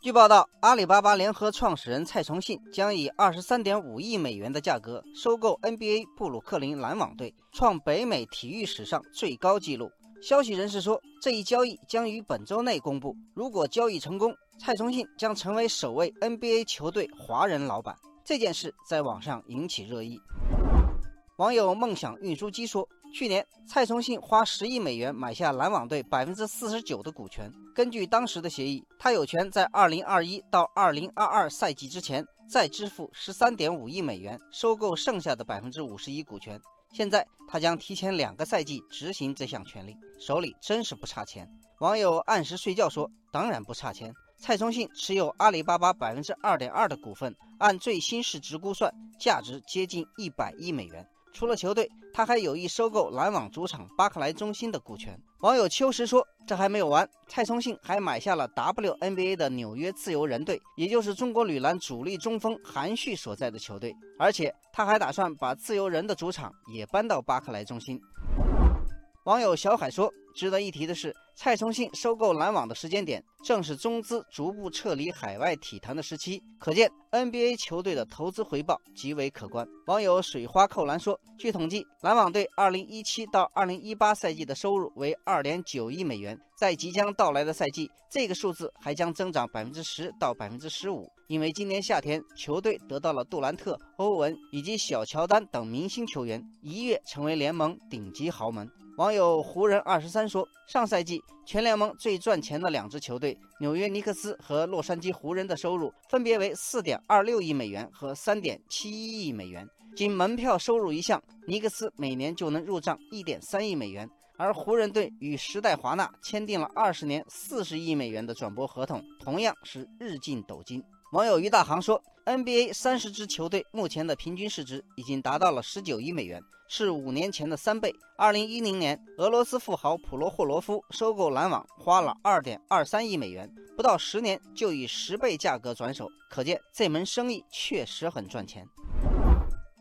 据报道，阿里巴巴联合创始人蔡崇信将以二十三点五亿美元的价格收购 NBA 布鲁克林篮网队，创北美体育史上最高纪录。消息人士说，这一交易将于本周内公布。如果交易成功，蔡崇信将成为首位 NBA 球队华人老板。这件事在网上引起热议。网友梦想运输机说。去年，蔡崇信花十亿美元买下篮网队百分之四十九的股权。根据当时的协议，他有权在二零二一到二零二二赛季之前再支付十三点五亿美元，收购剩下的百分之五十一股权。现在，他将提前两个赛季执行这项权利，手里真是不差钱。网友按时睡觉说：“当然不差钱。”蔡崇信持有阿里巴巴百分之二点二的股份，按最新市值估算，价值接近一百亿美元。除了球队，他还有意收购篮网主场巴克莱中心的股权。网友秋实说：“这还没有完，蔡崇信还买下了 WNBA 的纽约自由人队，也就是中国女篮主力中锋韩旭所在的球队。而且他还打算把自由人的主场也搬到巴克莱中心。”网友小海说：“值得一提的是，蔡崇信收购篮网的时间点，正是中资逐步撤离海外体坛的时期，可见 NBA 球队的投资回报极为可观。”网友水花扣篮说：“据统计，篮网队2017到2018赛季的收入为2.9亿美元，在即将到来的赛季，这个数字还将增长10%到15%，因为今年夏天球队得到了杜兰特、欧文以及小乔丹等明星球员，一跃成为联盟顶级豪门。”网友湖人二十三说，上赛季全联盟最赚钱的两支球队纽约尼克斯和洛杉矶湖人的收入分别为四点二六亿美元和三点七一亿美元。仅门票收入一项，尼克斯每年就能入账一点三亿美元，而湖人队与时代华纳签订了二十年四十亿美元的转播合同，同样是日进斗金。网友于大航说：“NBA 三十支球队目前的平均市值已经达到了十九亿美元，是五年前的三倍。二零一零年，俄罗斯富豪普罗霍罗夫收购篮网花了二点二三亿美元，不到十年就以十倍价格转手，可见这门生意确实很赚钱。”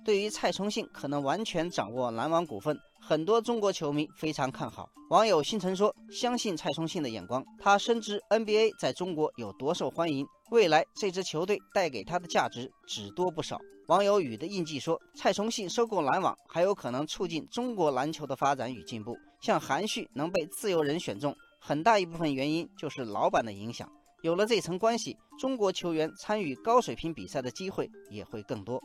对于蔡崇信可能完全掌握篮网股份，很多中国球迷非常看好。网友星辰说：“相信蔡崇信的眼光，他深知 NBA 在中国有多受欢迎。”未来这支球队带给他的价值只多不少。网友雨的印记说：“蔡崇信收购篮网，还有可能促进中国篮球的发展与进步。像韩旭能被自由人选中，很大一部分原因就是老板的影响。有了这层关系，中国球员参与高水平比赛的机会也会更多。”